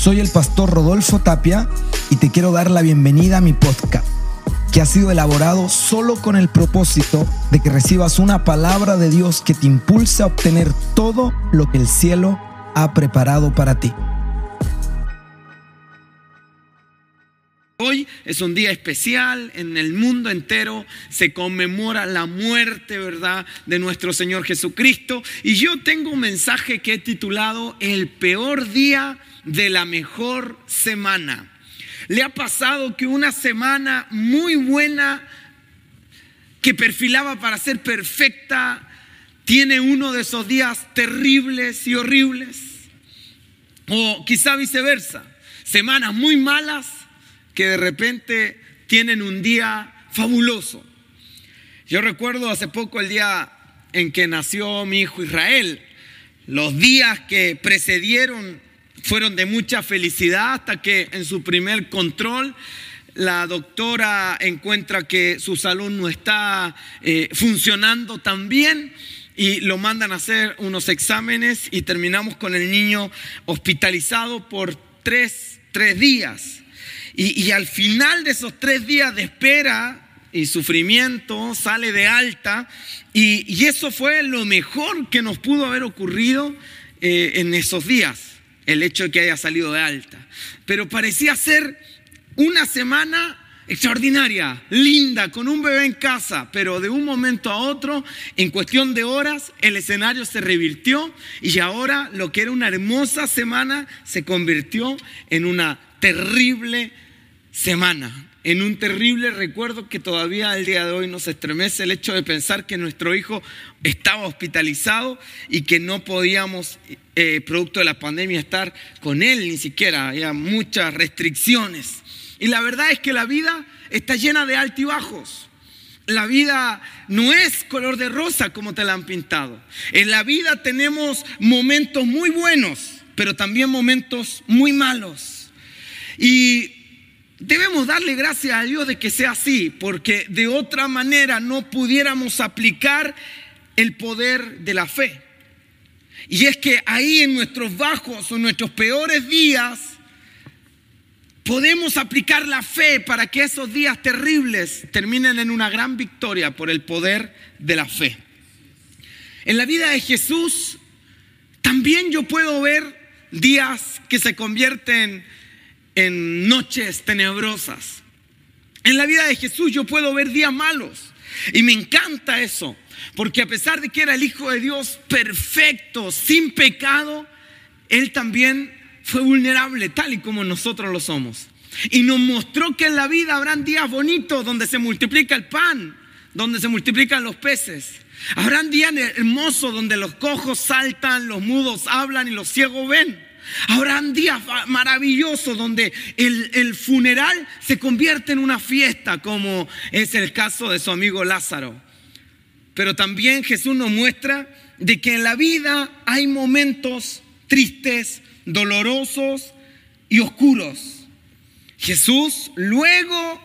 Soy el pastor Rodolfo Tapia y te quiero dar la bienvenida a mi podcast, que ha sido elaborado solo con el propósito de que recibas una palabra de Dios que te impulse a obtener todo lo que el cielo ha preparado para ti. Hoy es un día especial, en el mundo entero se conmemora la muerte, ¿verdad?, de nuestro Señor Jesucristo. Y yo tengo un mensaje que he titulado El peor día de la mejor semana. ¿Le ha pasado que una semana muy buena, que perfilaba para ser perfecta, tiene uno de esos días terribles y horribles? O quizá viceversa, semanas muy malas que de repente tienen un día fabuloso. Yo recuerdo hace poco el día en que nació mi hijo Israel. Los días que precedieron fueron de mucha felicidad hasta que en su primer control la doctora encuentra que su salud no está eh, funcionando tan bien y lo mandan a hacer unos exámenes y terminamos con el niño hospitalizado por tres, tres días. Y, al final de esos tres días de espera y sufrimiento, sale de alta. Y, eso fue lo mejor que nos pudo haber ocurrido eh, en esos días, el hecho de que haya salido de alta. Pero parecía ser una semana extraordinaria, linda, con un bebé en casa, pero de un momento a otro, en cuestión de horas, el escenario se revirtió y ahora lo que era una hermosa semana se convirtió en una terrible semana, en un terrible recuerdo que todavía al día de hoy nos estremece el hecho de pensar que nuestro hijo estaba hospitalizado y que no podíamos, eh, producto de la pandemia, estar con él ni siquiera. Había muchas restricciones. Y la verdad es que la vida está llena de altibajos. La vida no es color de rosa como te la han pintado. En la vida tenemos momentos muy buenos, pero también momentos muy malos. Y Debemos darle gracias a Dios de que sea así, porque de otra manera no pudiéramos aplicar el poder de la fe. Y es que ahí en nuestros bajos o nuestros peores días podemos aplicar la fe para que esos días terribles terminen en una gran victoria por el poder de la fe. En la vida de Jesús también yo puedo ver días que se convierten en noches tenebrosas. En la vida de Jesús yo puedo ver días malos. Y me encanta eso. Porque a pesar de que era el Hijo de Dios perfecto, sin pecado, Él también fue vulnerable, tal y como nosotros lo somos. Y nos mostró que en la vida habrán días bonitos donde se multiplica el pan, donde se multiplican los peces. Habrán días hermosos donde los cojos saltan, los mudos hablan y los ciegos ven. Habrán días maravillosos donde el, funeral se convierte en una fiesta, como es el caso de su amigo Lázaro. Pero también Jesús nos muestra de que en la vida hay momentos tristes, dolorosos y oscuros. Jesús, luego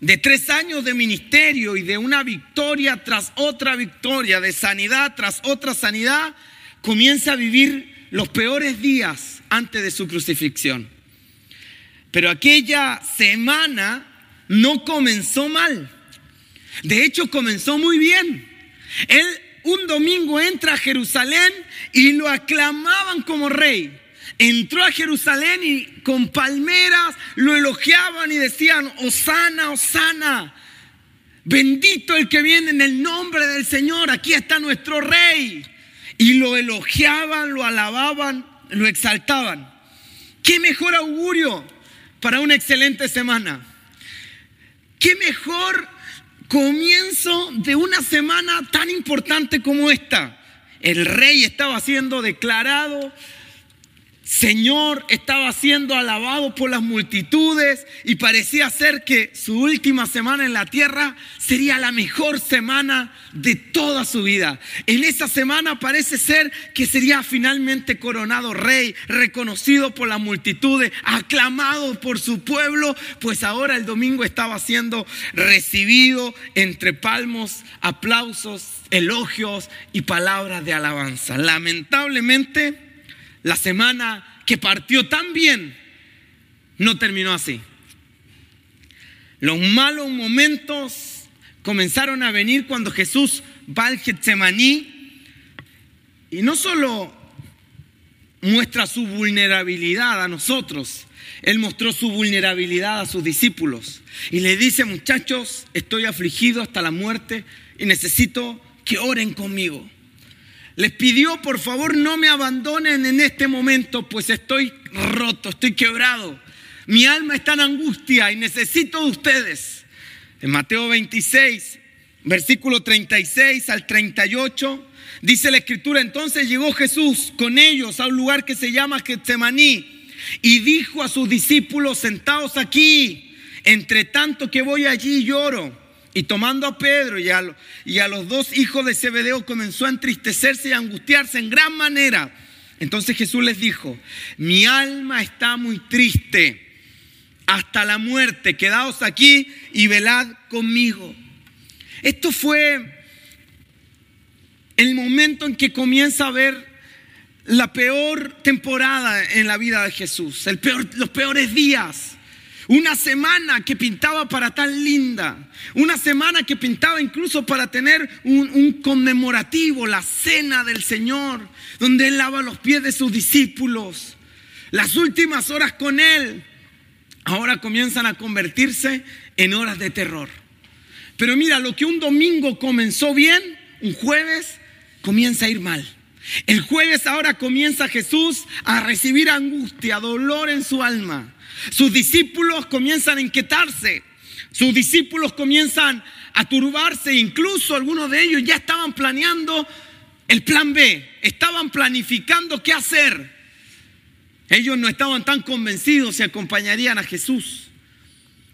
de tres años de ministerio y de una victoria tras otra victoria, de sanidad tras otra sanidad, comienza a vivir los peores días antes de su crucifixión. Pero aquella semana no comenzó mal. De hecho, comenzó muy bien. Él un domingo entra a Jerusalén y lo aclamaban como rey. Entró a Jerusalén y con palmeras lo elogiaban y decían, Osana, Osana, bendito el que viene en el nombre del Señor, aquí está nuestro rey y lo elogiaban, lo alababan, lo exaltaban. ¿Qué mejor augurio para una excelente semana? ¿Qué mejor comienzo de una semana tan importante como esta? El rey estaba siendo declarado Señor estaba siendo alabado por las multitudes y parecía ser que su última semana en la tierra sería la mejor semana de toda su vida. En esa semana parece ser que sería finalmente coronado rey, reconocido por las multitudes, aclamado por su pueblo, pues ahora el domingo estaba siendo recibido entre palmos, aplausos, elogios y palabras de alabanza. Lamentablemente, la semana que partió tan bien no terminó así. Los malos momentos comenzaron a venir cuando Jesús va al Getsemaní y no solo muestra su vulnerabilidad a nosotros, él mostró su vulnerabilidad a sus discípulos y le dice, muchachos, estoy afligido hasta la muerte y necesito que oren conmigo. Les pidió, por favor, no me abandonen en este momento, pues estoy roto, estoy quebrado. Mi alma está en angustia y necesito de ustedes. En Mateo 26, versículo 36 al 38, dice la escritura, entonces llegó Jesús con ellos a un lugar que se llama Getsemaní y dijo a sus discípulos, sentados aquí, entre tanto que voy allí lloro. Y tomando a Pedro y a, los dos hijos de Zebedeo comenzó a entristecerse y a angustiarse en gran manera. Entonces Jesús les dijo, mi alma está muy triste hasta la muerte, quedaos aquí y velad conmigo. Esto fue el momento en que comienza a ver la peor temporada en la vida de Jesús, los peores días. Una semana que pintaba para tan linda. Una semana que pintaba incluso para tener un, conmemorativo, la cena del Señor, donde Él lava los pies de sus discípulos. Las últimas horas con Él ahora comienzan a convertirse en horas de terror. Pero mira, lo que un domingo comenzó bien, un jueves comienza a ir mal. El jueves ahora comienza Jesús a recibir angustia, dolor en su alma. Sus discípulos comienzan a inquietarse. Sus discípulos comienzan a turbarse. Incluso algunos de ellos ya estaban planeando el plan B. Estaban planificando qué hacer. Ellos no estaban tan convencidos si acompañarían a Jesús.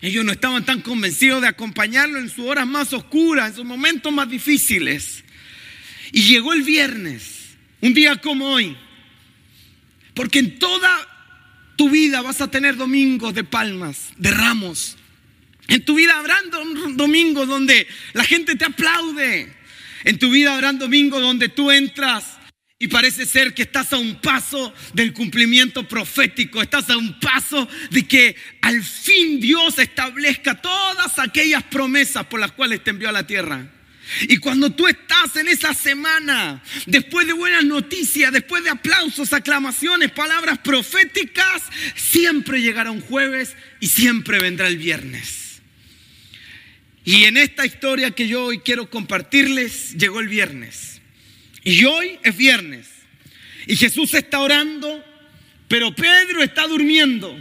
Ellos no estaban tan convencidos de acompañarlo en sus horas más oscuras, en sus momentos más difíciles. Y llegó el viernes. Un día como hoy. Porque en toda tu vida vas a tener domingos de palmas, de ramos. En tu vida habrán domingos donde la gente te aplaude. En tu vida habrán domingos donde tú entras y parece ser que estás a un paso del cumplimiento profético, estás a un paso de que al fin Dios establezca todas aquellas promesas por las cuales te envió a la tierra. Y cuando tú estás en esa semana, después de buenas noticias, después de aplausos, aclamaciones, palabras proféticas, siempre llegará un jueves y siempre vendrá el viernes. Y en esta historia que yo hoy quiero compartirles, llegó el viernes. Y hoy es viernes. Y Jesús está orando, pero Pedro está durmiendo.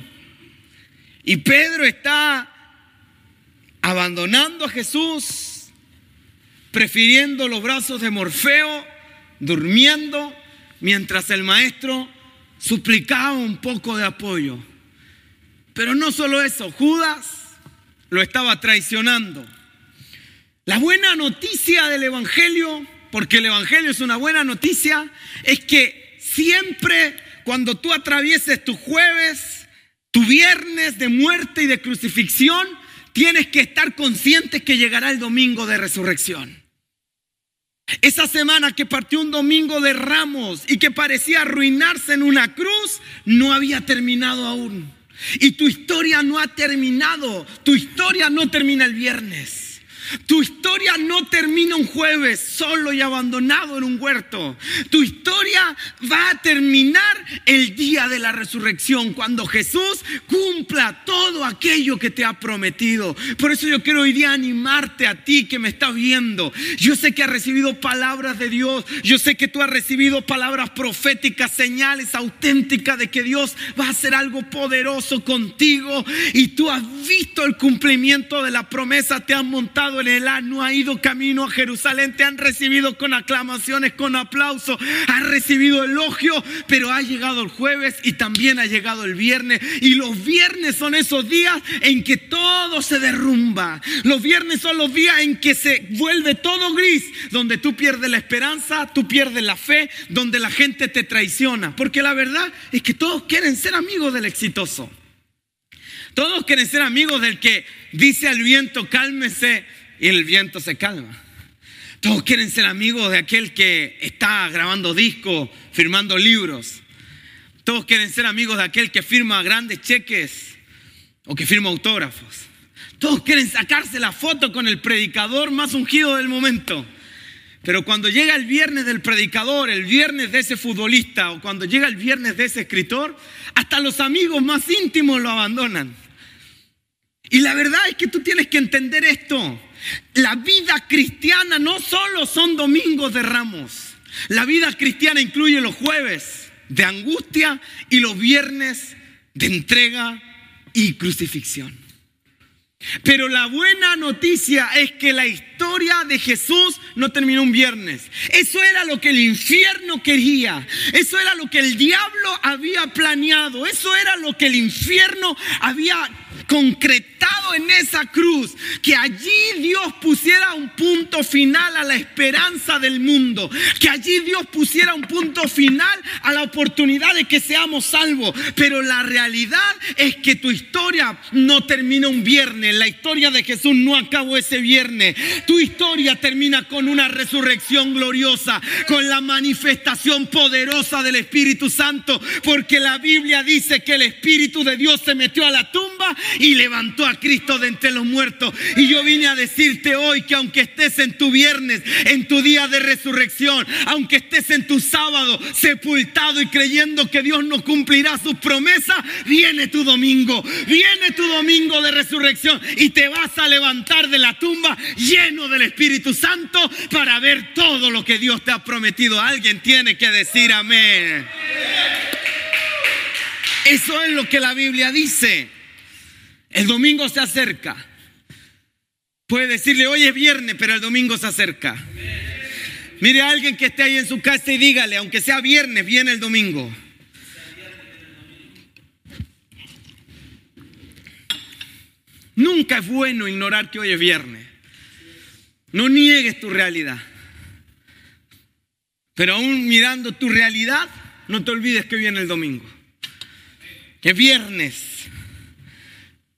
Y Pedro está abandonando a Jesús prefiriendo los brazos de Morfeo, durmiendo, mientras el maestro suplicaba un poco de apoyo. Pero no solo eso, Judas lo estaba traicionando. La buena noticia del Evangelio, porque el Evangelio es una buena noticia, es que siempre cuando tú atravieses tu jueves, tu viernes de muerte y de crucifixión, tienes que estar consciente que llegará el domingo de resurrección. Esa semana que partió un domingo de ramos y que parecía arruinarse en una cruz, no había terminado aún. Y tu historia no ha terminado. Tu historia no termina el viernes. Tu historia no termina un jueves solo y abandonado en un huerto. Tu historia va a terminar el día de la resurrección, cuando Jesús cumpla todo aquello que te ha prometido. Por eso yo quiero hoy día animarte a ti que me estás viendo. Yo sé que has recibido palabras de Dios. Yo sé que tú has recibido palabras proféticas, señales auténticas de que Dios va a hacer algo poderoso contigo. Y tú has visto el cumplimiento de la promesa, te has montado el no ha ido camino a Jerusalén, te han recibido con aclamaciones, con aplausos, has recibido elogio, pero ha llegado el jueves y también ha llegado el viernes. Y los viernes son esos días en que todo se derrumba. Los viernes son los días en que se vuelve todo gris, donde tú pierdes la esperanza, tú pierdes la fe, donde la gente te traiciona. Porque la verdad es que todos quieren ser amigos del exitoso. Todos quieren ser amigos del que dice al viento, cálmese y el viento se calma. Todos quieren ser amigos de aquel que está grabando discos, firmando libros. Todos quieren ser amigos de aquel que firma grandes cheques. o que firma autógrafos. Todos quieren sacarse la foto con el predicador más ungido del momento. Pero cuando llega el viernes del predicador, el viernes de ese futbolista o cuando llega el viernes de ese escritor, hasta los amigos más íntimos lo abandonan. Y la verdad es que tú tienes que entender esto. La vida cristiana no solo son domingos de ramos. La vida cristiana incluye los jueves de angustia y los viernes de entrega y crucifixión. Pero la buena noticia es que la historia de Jesús no terminó un viernes. Eso era lo que el infierno quería. Eso era lo que el diablo había planeado. Eso era lo que el infierno había concretado en esa cruz, que allí Dios pusiera un punto final a la esperanza del mundo, que allí Dios pusiera un punto final a la oportunidad de que seamos salvos. Pero la realidad es que tu historia no termina un viernes, la historia de Jesús no acabó ese viernes, tu historia termina con una resurrección gloriosa, con la manifestación poderosa del Espíritu Santo, porque la Biblia dice que el Espíritu de Dios se metió a la tumba y levantó a Cristo de entre los muertos. Y yo vine a decirte hoy que aunque estés en tu viernes, en tu día de resurrección, aunque estés en tu sábado sepultado y creyendo que Dios no cumplirá sus promesas, viene tu domingo, viene tu domingo de resurrección y te vas a levantar de la tumba lleno del Espíritu Santo para ver todo lo que Dios te ha prometido. Alguien tiene que decir amén. Eso es lo que la Biblia dice. El domingo se acerca. Puede decirle, hoy es viernes, pero el domingo se acerca. Mire a alguien que esté ahí en su casa y dígale, aunque sea viernes, viene el domingo. Nunca es bueno ignorar que hoy es viernes. No niegues tu realidad. Pero aún mirando tu realidad, no te olvides que viene el domingo. Que es viernes.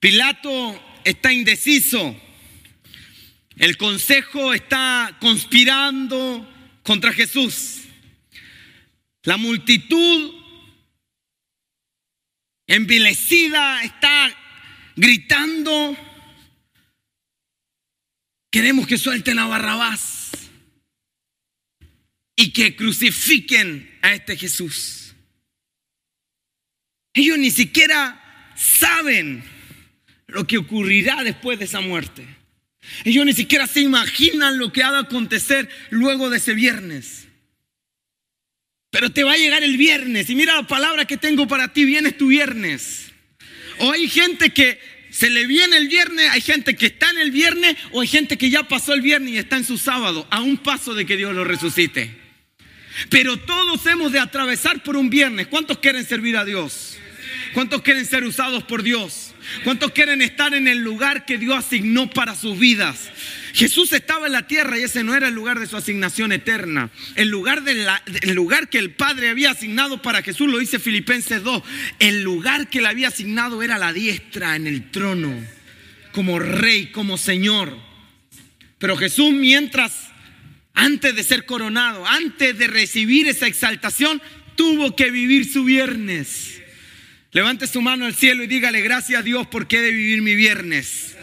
Pilato está indeciso. El consejo está conspirando contra Jesús. La multitud envilecida está gritando, queremos que suelten a Barrabás y que crucifiquen a este Jesús. Ellos ni siquiera saben lo que ocurrirá después de esa muerte. Ellos ni siquiera se imaginan lo que ha de acontecer luego de ese viernes. Pero te va a llegar el viernes. Y mira la palabra que tengo para ti, viene tu viernes. O hay gente que se le viene el viernes, hay gente que está en el viernes, o hay gente que ya pasó el viernes y está en su sábado, a un paso de que Dios lo resucite. Pero todos hemos de atravesar por un viernes. ¿Cuántos quieren servir a Dios? ¿Cuántos quieren ser usados por Dios? ¿Cuántos quieren estar en el lugar que Dios asignó para sus vidas? Jesús estaba en la tierra y ese no era el lugar de su asignación eterna. El lugar, lugar que el Padre había asignado para Jesús, lo dice Filipenses 2, el lugar que le había asignado era la diestra en el trono, como rey, como Señor. Pero Jesús mientras, antes de ser coronado, antes de recibir esa exaltación, tuvo que vivir su viernes. Levante su mano al cielo y dígale gracias a Dios porque he de vivir mi viernes.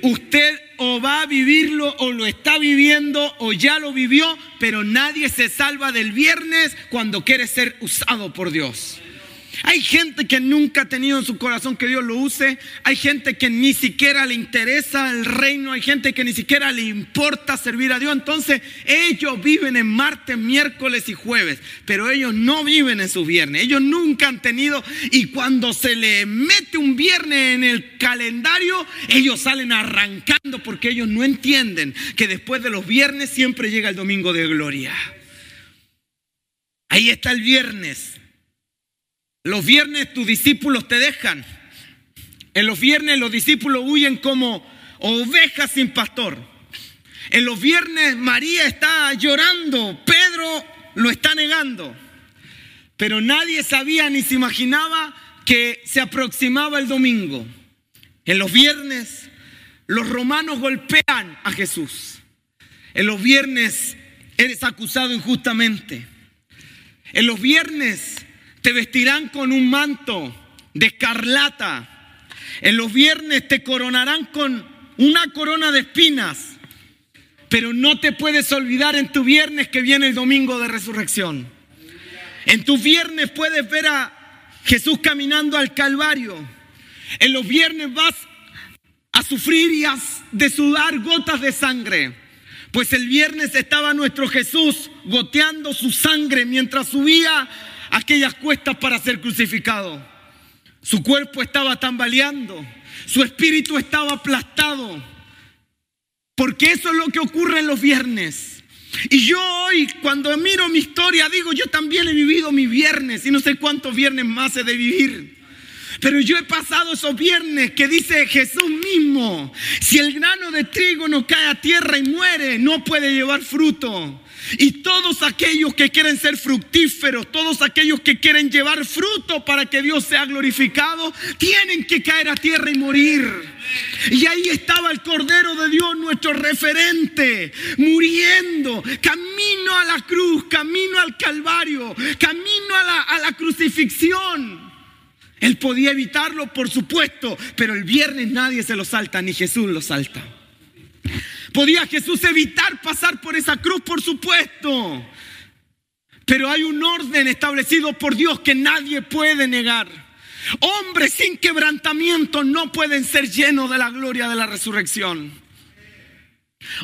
Usted o va a vivirlo o lo está viviendo o ya lo vivió, pero nadie se salva del viernes cuando quiere ser usado por Dios. Hay gente que nunca ha tenido en su corazón que Dios lo use. Hay gente que ni siquiera le interesa el reino. Hay gente que ni siquiera le importa servir a Dios. Entonces ellos viven en martes, miércoles y jueves. Pero ellos no viven en su viernes. Ellos nunca han tenido. Y cuando se le mete un viernes en el calendario, ellos salen arrancando porque ellos no entienden que después de los viernes siempre llega el domingo de gloria. Ahí está el viernes. Los viernes tus discípulos te dejan. En los viernes los discípulos huyen como ovejas sin pastor. En los viernes María está llorando, Pedro lo está negando. Pero nadie sabía ni se imaginaba que se aproximaba el domingo. En los viernes los romanos golpean a Jesús. En los viernes eres acusado injustamente. En los viernes te vestirán con un manto de escarlata En los viernes te coronarán con una corona de espinas, pero no te puedes olvidar en tu viernes que viene el domingo de resurrección. En tu viernes puedes ver a Jesús caminando al Calvario. En los viernes vas a sufrir y a de sudar gotas de sangre. Pues el viernes estaba nuestro Jesús goteando su sangre mientras subía aquellas cuestas para ser crucificado. Su cuerpo estaba tambaleando, su espíritu estaba aplastado. Porque eso es lo que ocurre en los viernes. Y yo hoy, cuando miro mi historia, digo, yo también he vivido mi viernes y no sé cuántos viernes más he de vivir. Pero yo he pasado esos viernes que dice Jesús mismo, si el grano de trigo no cae a tierra y muere, no puede llevar fruto. Y todos aquellos que quieren ser fructíferos, todos aquellos que quieren llevar fruto para que Dios sea glorificado, tienen que caer a tierra y morir. Y ahí estaba el Cordero de Dios, nuestro referente, muriendo, camino a la cruz, camino al Calvario, camino a la, a la crucifixión. Él podía evitarlo, por supuesto, pero el viernes nadie se lo salta, ni Jesús lo salta. ¿Podía Jesús evitar pasar por esa cruz? Por supuesto. Pero hay un orden establecido por Dios que nadie puede negar. Hombres sin quebrantamiento no pueden ser llenos de la gloria de la resurrección.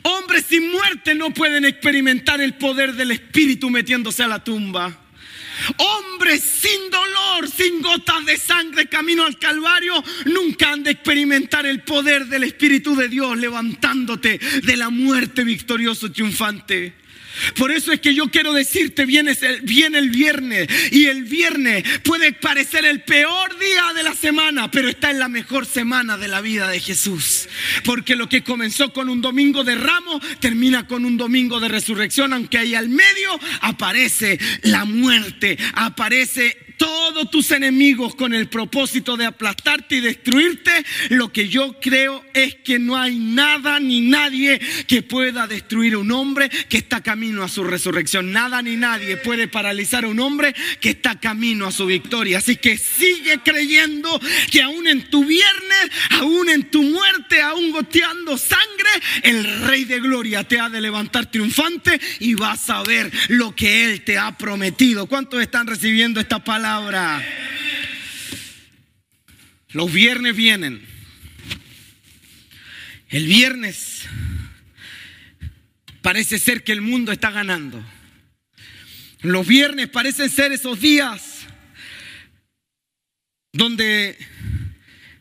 Hombres sin muerte no pueden experimentar el poder del Espíritu metiéndose a la tumba. Hombres sin dolor, sin gotas de sangre, camino al Calvario, nunca han de experimentar el poder del Espíritu de Dios levantándote de la muerte victorioso, triunfante. Por eso es que yo quiero decirte, viene el, viene el viernes y el viernes puede parecer el peor día de la semana, pero está en la mejor semana de la vida de Jesús. Porque lo que comenzó con un domingo de ramo termina con un domingo de resurrección, aunque ahí al medio aparece la muerte, aparece todos tus enemigos con el propósito de aplastarte y destruirte, lo que yo creo es que no hay nada ni nadie que pueda destruir a un hombre que está camino a su resurrección. Nada ni nadie puede paralizar a un hombre que está camino a su victoria. Así que sigue creyendo que aún en tu viernes, aún en tu muerte, aún goteando sangre, el Rey de Gloria te ha de levantar triunfante y vas a ver lo que Él te ha prometido. ¿Cuántos están recibiendo esta palabra? Los viernes vienen. El viernes parece ser que el mundo está ganando. Los viernes parecen ser esos días donde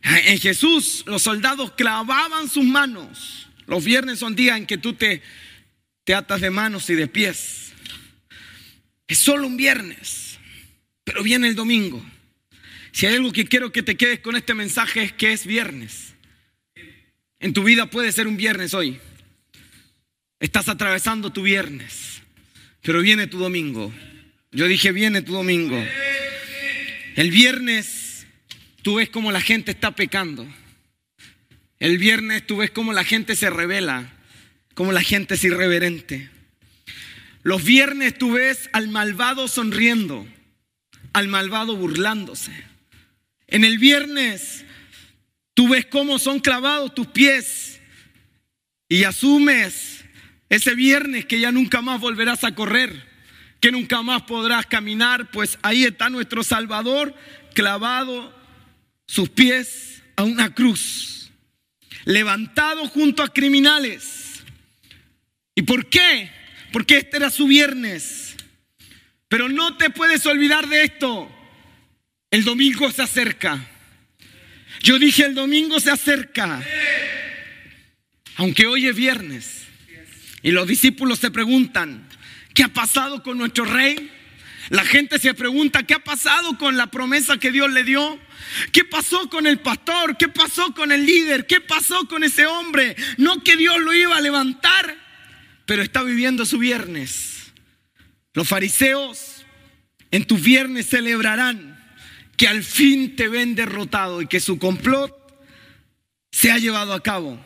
en Jesús los soldados clavaban sus manos. Los viernes son días en que tú te, te atas de manos y de pies. Es solo un viernes. Pero viene el domingo. Si hay algo que quiero que te quedes con este mensaje es que es viernes. En tu vida puede ser un viernes hoy. Estás atravesando tu viernes, pero viene tu domingo. Yo dije, viene tu domingo. El viernes tú ves cómo la gente está pecando. El viernes tú ves cómo la gente se revela, cómo la gente es irreverente. Los viernes tú ves al malvado sonriendo al malvado burlándose. En el viernes tú ves cómo son clavados tus pies y asumes ese viernes que ya nunca más volverás a correr, que nunca más podrás caminar, pues ahí está nuestro Salvador clavado sus pies a una cruz, levantado junto a criminales. ¿Y por qué? Porque este era su viernes. Pero no te puedes olvidar de esto. El domingo se acerca. Yo dije, el domingo se acerca. Aunque hoy es viernes. Y los discípulos se preguntan, ¿qué ha pasado con nuestro rey? La gente se pregunta, ¿qué ha pasado con la promesa que Dios le dio? ¿Qué pasó con el pastor? ¿Qué pasó con el líder? ¿Qué pasó con ese hombre? No que Dios lo iba a levantar, pero está viviendo su viernes. Los fariseos en tu viernes celebrarán que al fin te ven derrotado y que su complot se ha llevado a cabo.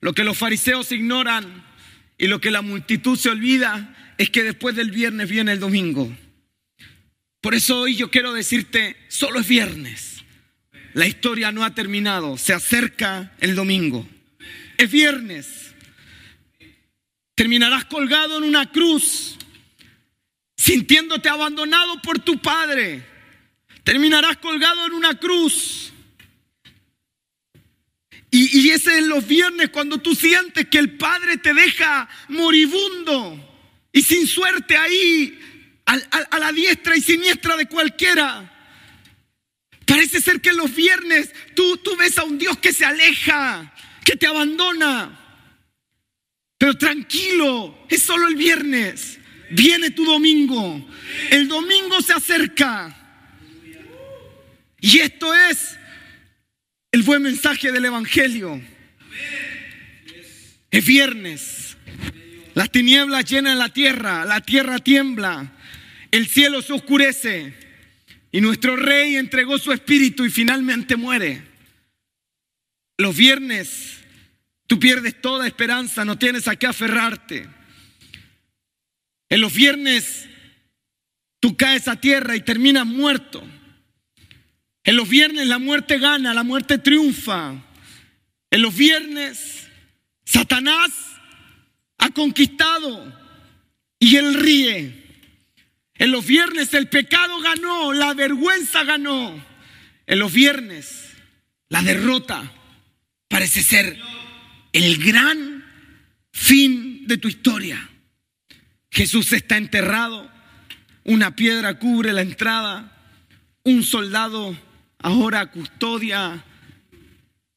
Lo que los fariseos ignoran y lo que la multitud se olvida es que después del viernes viene el domingo. Por eso hoy yo quiero decirte, solo es viernes, la historia no ha terminado, se acerca el domingo. Es viernes. Terminarás colgado en una cruz, sintiéndote abandonado por tu padre. Terminarás colgado en una cruz. Y, ese es los viernes cuando tú sientes que el Padre te deja moribundo y sin suerte ahí, a la diestra y siniestra de cualquiera. Parece ser que los viernes tú, tú ves a un Dios que se aleja, que te abandona. Pero tranquilo, es solo el viernes. Viene tu domingo. El domingo se acerca. Y esto es el buen mensaje del Evangelio. Es viernes. Las tinieblas llenan la tierra, la tierra tiembla, el cielo se oscurece y nuestro rey entregó su espíritu y finalmente muere. Los viernes tú pierdes toda esperanza, no tienes a qué aferrarte. En los viernes tú caes a tierra y terminas muerto. En los viernes la muerte gana, la muerte triunfa. En los viernes Satanás ha conquistado y él ríe. En los viernes el pecado ganó, la vergüenza ganó. En los viernes la derrota parece ser el gran fin de tu historia. Jesús está enterrado, una piedra cubre la entrada, un soldado ahora custodia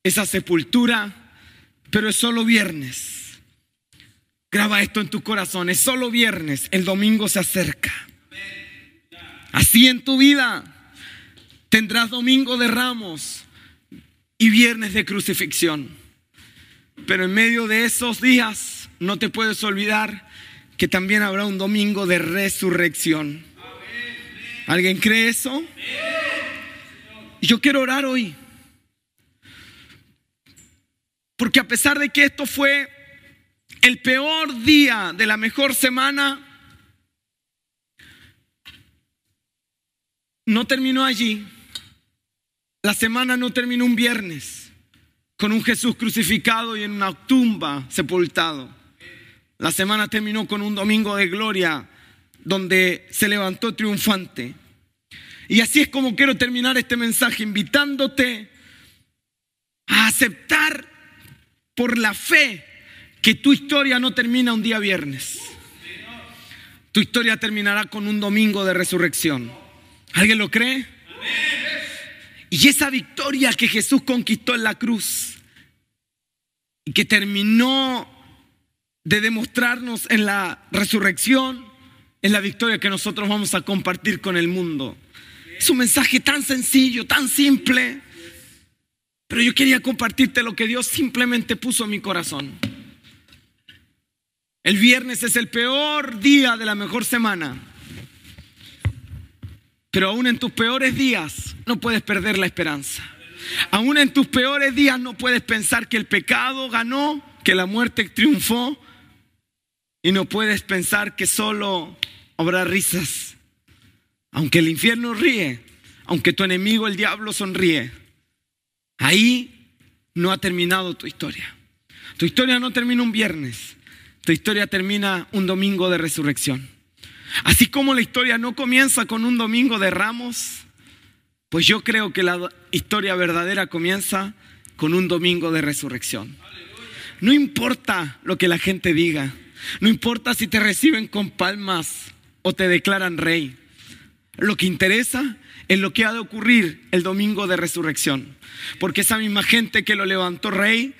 esa sepultura, pero es solo viernes. Graba esto en tu corazón, es solo viernes, el domingo se acerca. Así en tu vida tendrás domingo de ramos y viernes de crucifixión. Pero en medio de esos días no te puedes olvidar que también habrá un domingo de resurrección. ¿Alguien cree eso? Yo quiero orar hoy. Porque a pesar de que esto fue el peor día de la mejor semana, no terminó allí. La semana no terminó un viernes con un Jesús crucificado y en una tumba sepultado. La semana terminó con un domingo de gloria donde se levantó triunfante. Y así es como quiero terminar este mensaje, invitándote a aceptar por la fe que tu historia no termina un día viernes. Tu historia terminará con un domingo de resurrección. ¿Alguien lo cree? Y esa victoria que Jesús conquistó en la cruz y que terminó de demostrarnos en la resurrección, es la victoria que nosotros vamos a compartir con el mundo. Es un mensaje tan sencillo, tan simple, pero yo quería compartirte lo que Dios simplemente puso en mi corazón. El viernes es el peor día de la mejor semana. Pero aún en tus peores días no puedes perder la esperanza. Aún en tus peores días no puedes pensar que el pecado ganó, que la muerte triunfó. Y no puedes pensar que solo habrá risas. Aunque el infierno ríe, aunque tu enemigo el diablo sonríe, ahí no ha terminado tu historia. Tu historia no termina un viernes, tu historia termina un domingo de resurrección. Así como la historia no comienza con un domingo de ramos, pues yo creo que la historia verdadera comienza con un domingo de resurrección. No importa lo que la gente diga, no importa si te reciben con palmas o te declaran rey. Lo que interesa es lo que ha de ocurrir el domingo de resurrección. Porque esa misma gente que lo levantó rey,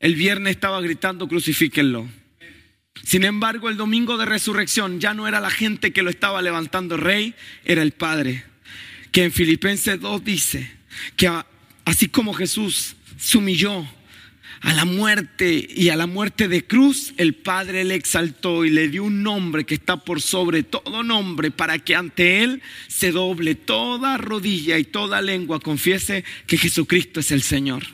el viernes estaba gritando, crucifíquenlo. Sin embargo, el domingo de resurrección ya no era la gente que lo estaba levantando rey, era el Padre, que en Filipenses 2 dice que así como Jesús se humilló a la muerte y a la muerte de cruz, el Padre le exaltó y le dio un nombre que está por sobre todo nombre para que ante Él se doble toda rodilla y toda lengua confiese que Jesucristo es el Señor.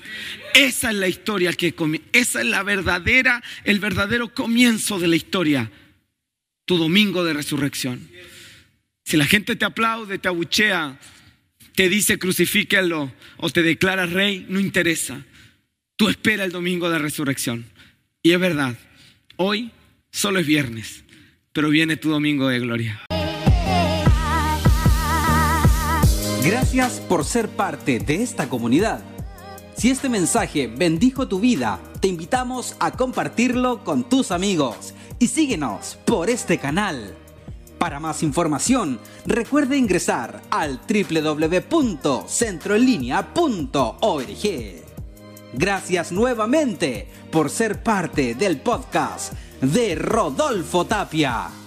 Esa es la historia que esa es la verdadera, el verdadero comienzo de la historia. Tu domingo de resurrección. Si la gente te aplaude, te abuchea, te dice crucifíquelo o te declara rey, no interesa. Tú espera el domingo de resurrección. Y es verdad, hoy solo es viernes, pero viene tu domingo de gloria. Gracias por ser parte de esta comunidad. Si este mensaje bendijo tu vida, te invitamos a compartirlo con tus amigos y síguenos por este canal. Para más información, recuerde ingresar al www.centroenlinea.org. Gracias nuevamente por ser parte del podcast de Rodolfo Tapia.